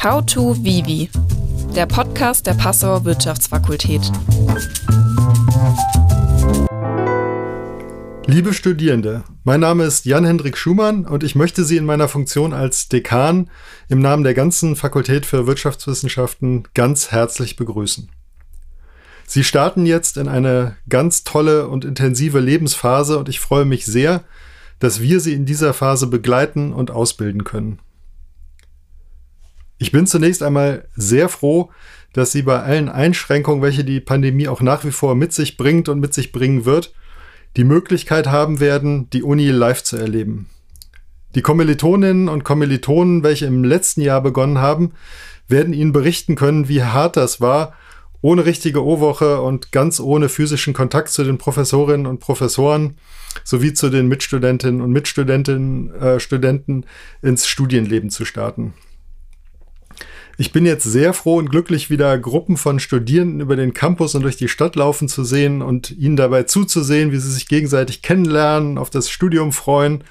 How to Vivi, der Podcast der Passauer Wirtschaftsfakultät. Liebe Studierende, mein Name ist Jan-Hendrik Schumann und ich möchte Sie in meiner Funktion als Dekan im Namen der ganzen Fakultät für Wirtschaftswissenschaften ganz herzlich begrüßen. Sie starten jetzt in eine ganz tolle und intensive Lebensphase und ich freue mich sehr, dass wir Sie in dieser Phase begleiten und ausbilden können. Ich bin zunächst einmal sehr froh, dass Sie bei allen Einschränkungen, welche die Pandemie auch nach wie vor mit sich bringt und mit sich bringen wird, die Möglichkeit haben werden, die Uni live zu erleben. Die Kommilitoninnen und Kommilitonen, welche im letzten Jahr begonnen haben, werden Ihnen berichten können, wie hart das war, ohne richtige O-Woche und ganz ohne physischen Kontakt zu den Professorinnen und Professoren sowie zu den Mitstudentinnen und Mitstudenten äh, Studenten ins Studienleben zu starten. Ich bin jetzt sehr froh und glücklich, wieder Gruppen von Studierenden über den Campus und durch die Stadt laufen zu sehen und ihnen dabei zuzusehen, wie sie sich gegenseitig kennenlernen, auf das Studium freuen,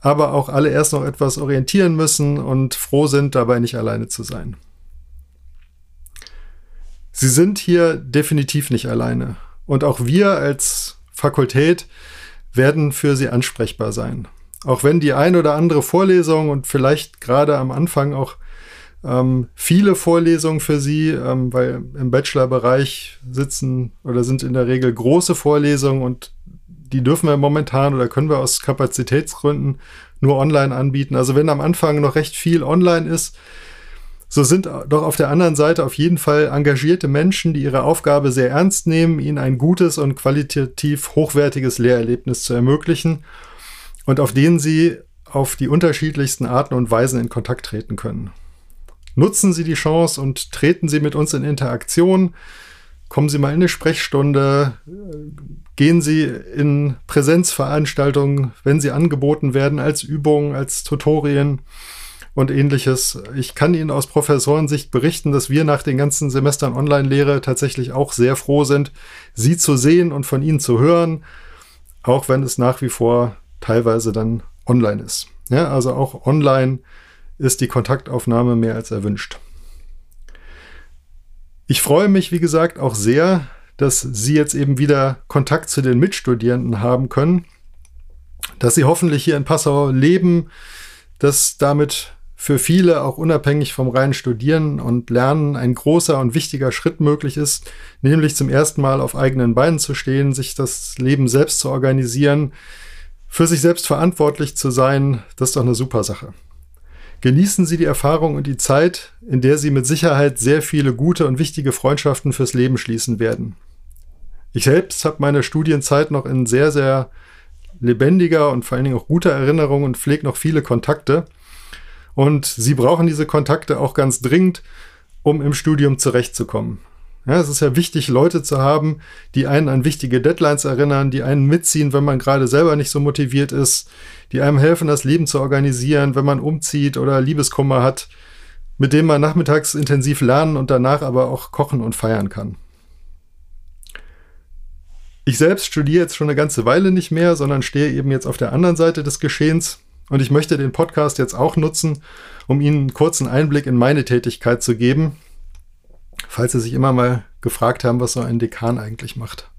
aber auch alle erst noch etwas orientieren müssen und froh sind, dabei nicht alleine zu sein. Sie sind hier definitiv nicht alleine. Und auch wir als Fakultät werden für Sie ansprechbar sein. Auch wenn die ein oder andere Vorlesung und vielleicht gerade am Anfang auch ähm, viele Vorlesungen für Sie, ähm, weil im Bachelorbereich sitzen oder sind in der Regel große Vorlesungen und die dürfen wir momentan oder können wir aus Kapazitätsgründen nur online anbieten. Also wenn am Anfang noch recht viel online ist, so sind doch auf der anderen Seite auf jeden Fall engagierte Menschen, die ihre Aufgabe sehr ernst nehmen, ihnen ein gutes und qualitativ hochwertiges Lehrerlebnis zu ermöglichen und auf denen sie auf die unterschiedlichsten Arten und Weisen in Kontakt treten können. Nutzen Sie die Chance und treten Sie mit uns in Interaktion. Kommen Sie mal in eine Sprechstunde, gehen Sie in Präsenzveranstaltungen, wenn sie angeboten werden, als Übungen, als Tutorien und ähnliches. Ich kann Ihnen aus Professorensicht berichten, dass wir nach den ganzen Semestern Online-Lehre tatsächlich auch sehr froh sind, Sie zu sehen und von Ihnen zu hören, auch wenn es nach wie vor teilweise dann online ist. Ja, also auch online ist die Kontaktaufnahme mehr als erwünscht. Ich freue mich, wie gesagt, auch sehr, dass Sie jetzt eben wieder Kontakt zu den Mitstudierenden haben können, dass Sie hoffentlich hier in Passau leben, dass damit für viele auch unabhängig vom reinen Studieren und Lernen ein großer und wichtiger Schritt möglich ist, nämlich zum ersten Mal auf eigenen Beinen zu stehen, sich das Leben selbst zu organisieren, für sich selbst verantwortlich zu sein, das ist doch eine super Sache. Genießen Sie die Erfahrung und die Zeit, in der Sie mit Sicherheit sehr viele gute und wichtige Freundschaften fürs Leben schließen werden. Ich selbst habe meine Studienzeit noch in sehr, sehr lebendiger und vor allen Dingen auch guter Erinnerung und pflege noch viele Kontakte. Und Sie brauchen diese Kontakte auch ganz dringend, um im Studium zurechtzukommen. Ja, es ist ja wichtig, Leute zu haben, die einen an wichtige Deadlines erinnern, die einen mitziehen, wenn man gerade selber nicht so motiviert ist, die einem helfen, das Leben zu organisieren, wenn man umzieht oder Liebeskummer hat, mit dem man nachmittags intensiv lernen und danach aber auch kochen und feiern kann. Ich selbst studiere jetzt schon eine ganze Weile nicht mehr, sondern stehe eben jetzt auf der anderen Seite des Geschehens und ich möchte den Podcast jetzt auch nutzen, um Ihnen einen kurzen Einblick in meine Tätigkeit zu geben falls Sie sich immer mal gefragt haben, was so ein Dekan eigentlich macht.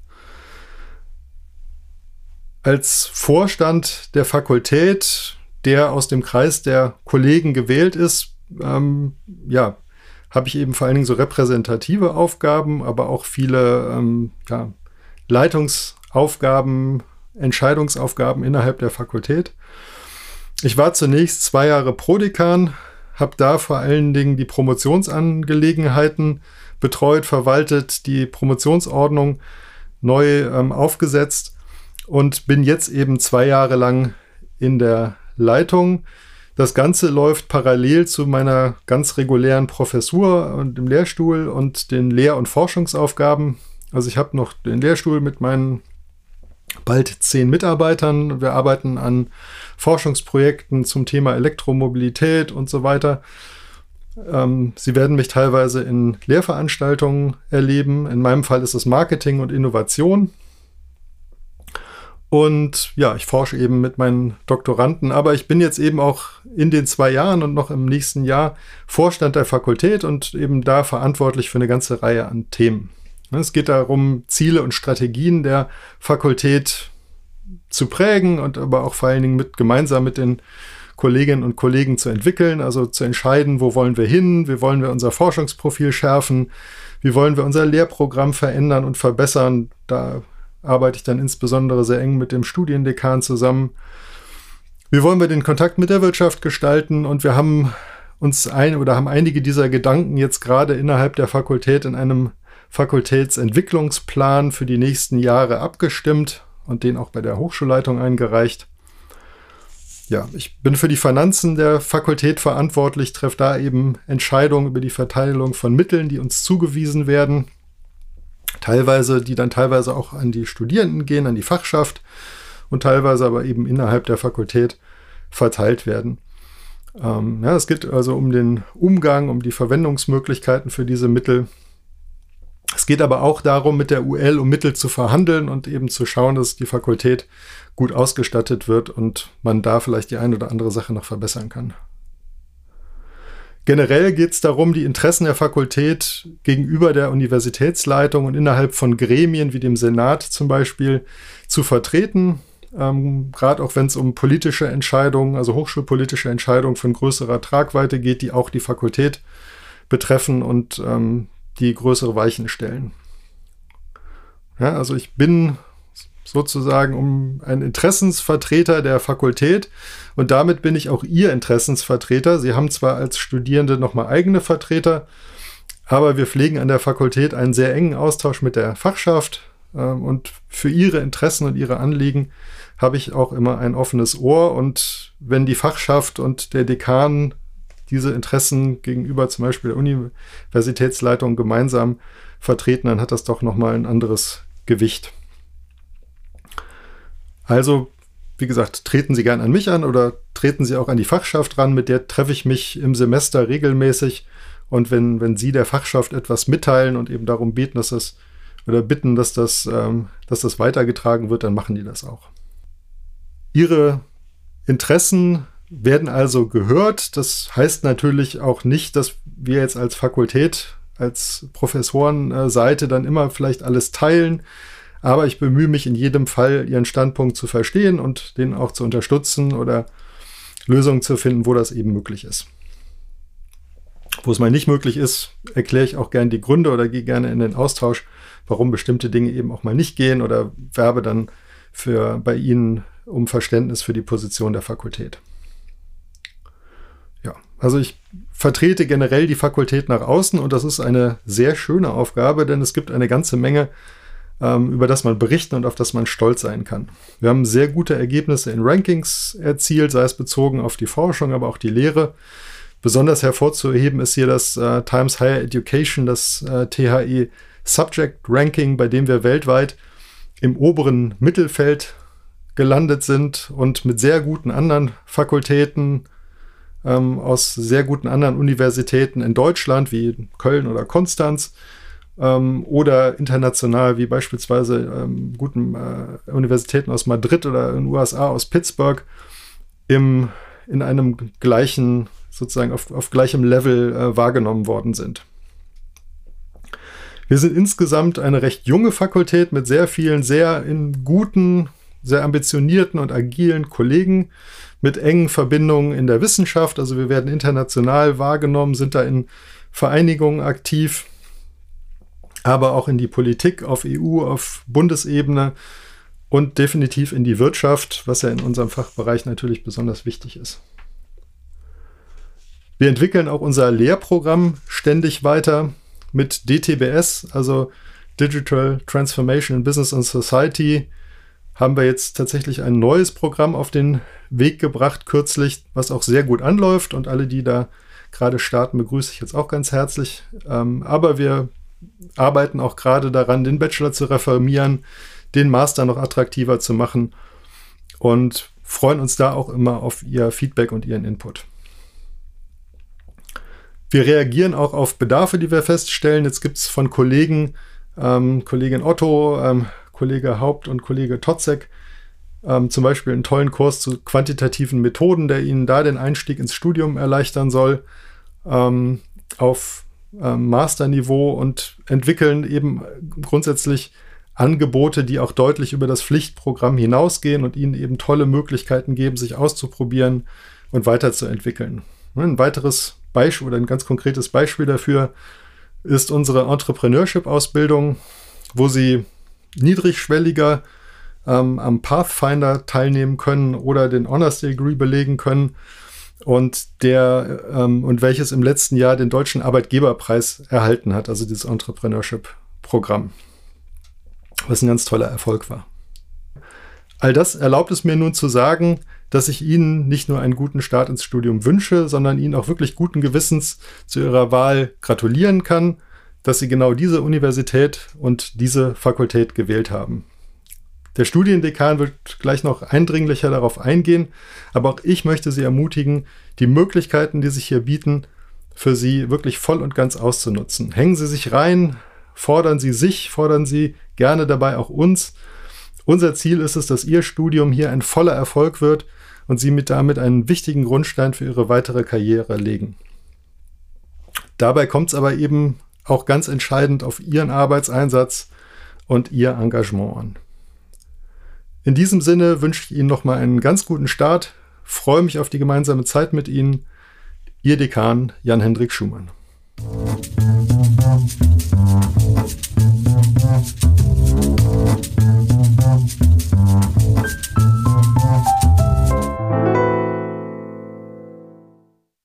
Als Vorstand der Fakultät, der aus dem Kreis der Kollegen gewählt ist, ähm, ja, habe ich eben vor allen Dingen so repräsentative Aufgaben, aber auch viele ähm, ja, Leitungsaufgaben, Entscheidungsaufgaben innerhalb der Fakultät. Ich war zunächst zwei Jahre Prodekan, habe da vor allen Dingen die Promotionsangelegenheiten betreut, verwaltet, die Promotionsordnung neu ähm, aufgesetzt und bin jetzt eben zwei Jahre lang in der Leitung. Das Ganze läuft parallel zu meiner ganz regulären Professur und dem Lehrstuhl und den Lehr- und Forschungsaufgaben. Also ich habe noch den Lehrstuhl mit meinen bald zehn Mitarbeitern. Wir arbeiten an Forschungsprojekten zum Thema Elektromobilität und so weiter. Ähm, Sie werden mich teilweise in Lehrveranstaltungen erleben. In meinem Fall ist es Marketing und Innovation. Und ja, ich forsche eben mit meinen Doktoranden, aber ich bin jetzt eben auch in den zwei Jahren und noch im nächsten Jahr Vorstand der Fakultät und eben da verantwortlich für eine ganze Reihe an Themen. Es geht darum, Ziele und Strategien der Fakultät zu prägen und aber auch vor allen Dingen mit gemeinsam mit den Kolleginnen und Kollegen zu entwickeln, also zu entscheiden, wo wollen wir hin, wie wollen wir unser Forschungsprofil schärfen, wie wollen wir unser Lehrprogramm verändern und verbessern. Da arbeite ich dann insbesondere sehr eng mit dem Studiendekan zusammen. Wie wollen wir den Kontakt mit der Wirtschaft gestalten? Und wir haben uns ein oder haben einige dieser Gedanken jetzt gerade innerhalb der Fakultät in einem Fakultätsentwicklungsplan für die nächsten Jahre abgestimmt und den auch bei der Hochschulleitung eingereicht. Ja, ich bin für die Finanzen der Fakultät verantwortlich, treffe da eben Entscheidungen über die Verteilung von Mitteln, die uns zugewiesen werden. Teilweise, die dann teilweise auch an die Studierenden gehen, an die Fachschaft und teilweise aber eben innerhalb der Fakultät verteilt werden. Ähm, ja, es geht also um den Umgang, um die Verwendungsmöglichkeiten für diese Mittel. Es geht aber auch darum, mit der UL um Mittel zu verhandeln und eben zu schauen, dass die Fakultät gut ausgestattet wird und man da vielleicht die eine oder andere Sache noch verbessern kann. Generell geht es darum, die Interessen der Fakultät gegenüber der Universitätsleitung und innerhalb von Gremien wie dem Senat zum Beispiel zu vertreten. Ähm, Gerade auch wenn es um politische Entscheidungen, also hochschulpolitische Entscheidungen von größerer Tragweite geht, die auch die Fakultät betreffen und ähm, die größere Weichen stellen. Ja, also ich bin sozusagen um ein Interessensvertreter der Fakultät und damit bin ich auch Ihr Interessensvertreter. Sie haben zwar als Studierende nochmal eigene Vertreter, aber wir pflegen an der Fakultät einen sehr engen Austausch mit der Fachschaft äh, und für Ihre Interessen und Ihre Anliegen habe ich auch immer ein offenes Ohr und wenn die Fachschaft und der Dekan diese Interessen gegenüber zum Beispiel der Universitätsleitung gemeinsam vertreten, dann hat das doch nochmal ein anderes Gewicht. Also, wie gesagt, treten Sie gern an mich an oder treten Sie auch an die Fachschaft ran, mit der treffe ich mich im Semester regelmäßig. Und wenn, wenn Sie der Fachschaft etwas mitteilen und eben darum beten, dass das oder bitten, dass das, ähm, dass das weitergetragen wird, dann machen die das auch. Ihre Interessen werden also gehört. Das heißt natürlich auch nicht, dass wir jetzt als Fakultät, als Professorenseite dann immer vielleicht alles teilen. Aber ich bemühe mich in jedem Fall, ihren Standpunkt zu verstehen und den auch zu unterstützen oder Lösungen zu finden, wo das eben möglich ist. Wo es mal nicht möglich ist, erkläre ich auch gerne die Gründe oder gehe gerne in den Austausch, warum bestimmte Dinge eben auch mal nicht gehen oder werbe dann für bei Ihnen um Verständnis für die Position der Fakultät. Also ich vertrete generell die Fakultät nach außen und das ist eine sehr schöne Aufgabe, denn es gibt eine ganze Menge ähm, über das man berichten und auf das man stolz sein kann. Wir haben sehr gute Ergebnisse in Rankings erzielt, sei es bezogen auf die Forschung, aber auch die Lehre. Besonders hervorzuheben ist hier das äh, Times Higher Education, das äh, THE Subject Ranking, bei dem wir weltweit im oberen Mittelfeld gelandet sind und mit sehr guten anderen Fakultäten ähm, aus sehr guten anderen Universitäten in Deutschland wie Köln oder Konstanz ähm, oder international, wie beispielsweise ähm, guten äh, Universitäten aus Madrid oder in den USA aus Pittsburgh, im, in einem gleichen, sozusagen auf, auf gleichem Level äh, wahrgenommen worden sind. Wir sind insgesamt eine recht junge Fakultät mit sehr vielen, sehr in guten, sehr ambitionierten und agilen Kollegen mit engen Verbindungen in der Wissenschaft. Also wir werden international wahrgenommen, sind da in Vereinigungen aktiv aber auch in die Politik auf EU, auf Bundesebene und definitiv in die Wirtschaft, was ja in unserem Fachbereich natürlich besonders wichtig ist. Wir entwickeln auch unser Lehrprogramm ständig weiter mit DTBS, also Digital Transformation in Business and Society. Haben wir jetzt tatsächlich ein neues Programm auf den Weg gebracht, kürzlich, was auch sehr gut anläuft. Und alle, die da gerade starten, begrüße ich jetzt auch ganz herzlich. Ähm, aber wir arbeiten auch gerade daran, den Bachelor zu reformieren, den Master noch attraktiver zu machen und freuen uns da auch immer auf Ihr Feedback und Ihren Input. Wir reagieren auch auf Bedarfe, die wir feststellen. Jetzt gibt es von Kollegen, ähm, Kollegin Otto, ähm, Kollege Haupt und Kollege Totzek, ähm, zum Beispiel einen tollen Kurs zu quantitativen Methoden, der Ihnen da den Einstieg ins Studium erleichtern soll, ähm, auf ähm, Masterniveau und entwickeln eben grundsätzlich Angebote, die auch deutlich über das Pflichtprogramm hinausgehen und Ihnen eben tolle Möglichkeiten geben, sich auszuprobieren und weiterzuentwickeln. Ein weiteres Beispiel oder ein ganz konkretes Beispiel dafür ist unsere Entrepreneurship-Ausbildung, wo Sie niedrigschwelliger ähm, am Pathfinder teilnehmen können oder den Honors Degree belegen können. Und der ähm, und welches im letzten Jahr den deutschen Arbeitgeberpreis erhalten hat, also dieses Entrepreneurship-Programm, was ein ganz toller Erfolg war. All das erlaubt es mir nun zu sagen, dass ich Ihnen nicht nur einen guten Start ins Studium wünsche, sondern Ihnen auch wirklich guten Gewissens zu Ihrer Wahl gratulieren kann, dass Sie genau diese Universität und diese Fakultät gewählt haben. Der Studiendekan wird gleich noch eindringlicher darauf eingehen, aber auch ich möchte Sie ermutigen, die Möglichkeiten, die sich hier bieten, für Sie wirklich voll und ganz auszunutzen. Hängen Sie sich rein, fordern Sie sich, fordern Sie gerne dabei auch uns. Unser Ziel ist es, dass Ihr Studium hier ein voller Erfolg wird und Sie mit damit einen wichtigen Grundstein für Ihre weitere Karriere legen. Dabei kommt es aber eben auch ganz entscheidend auf Ihren Arbeitseinsatz und Ihr Engagement an. In diesem Sinne wünsche ich Ihnen nochmal einen ganz guten Start, freue mich auf die gemeinsame Zeit mit Ihnen. Ihr Dekan Jan-Hendrik Schumann.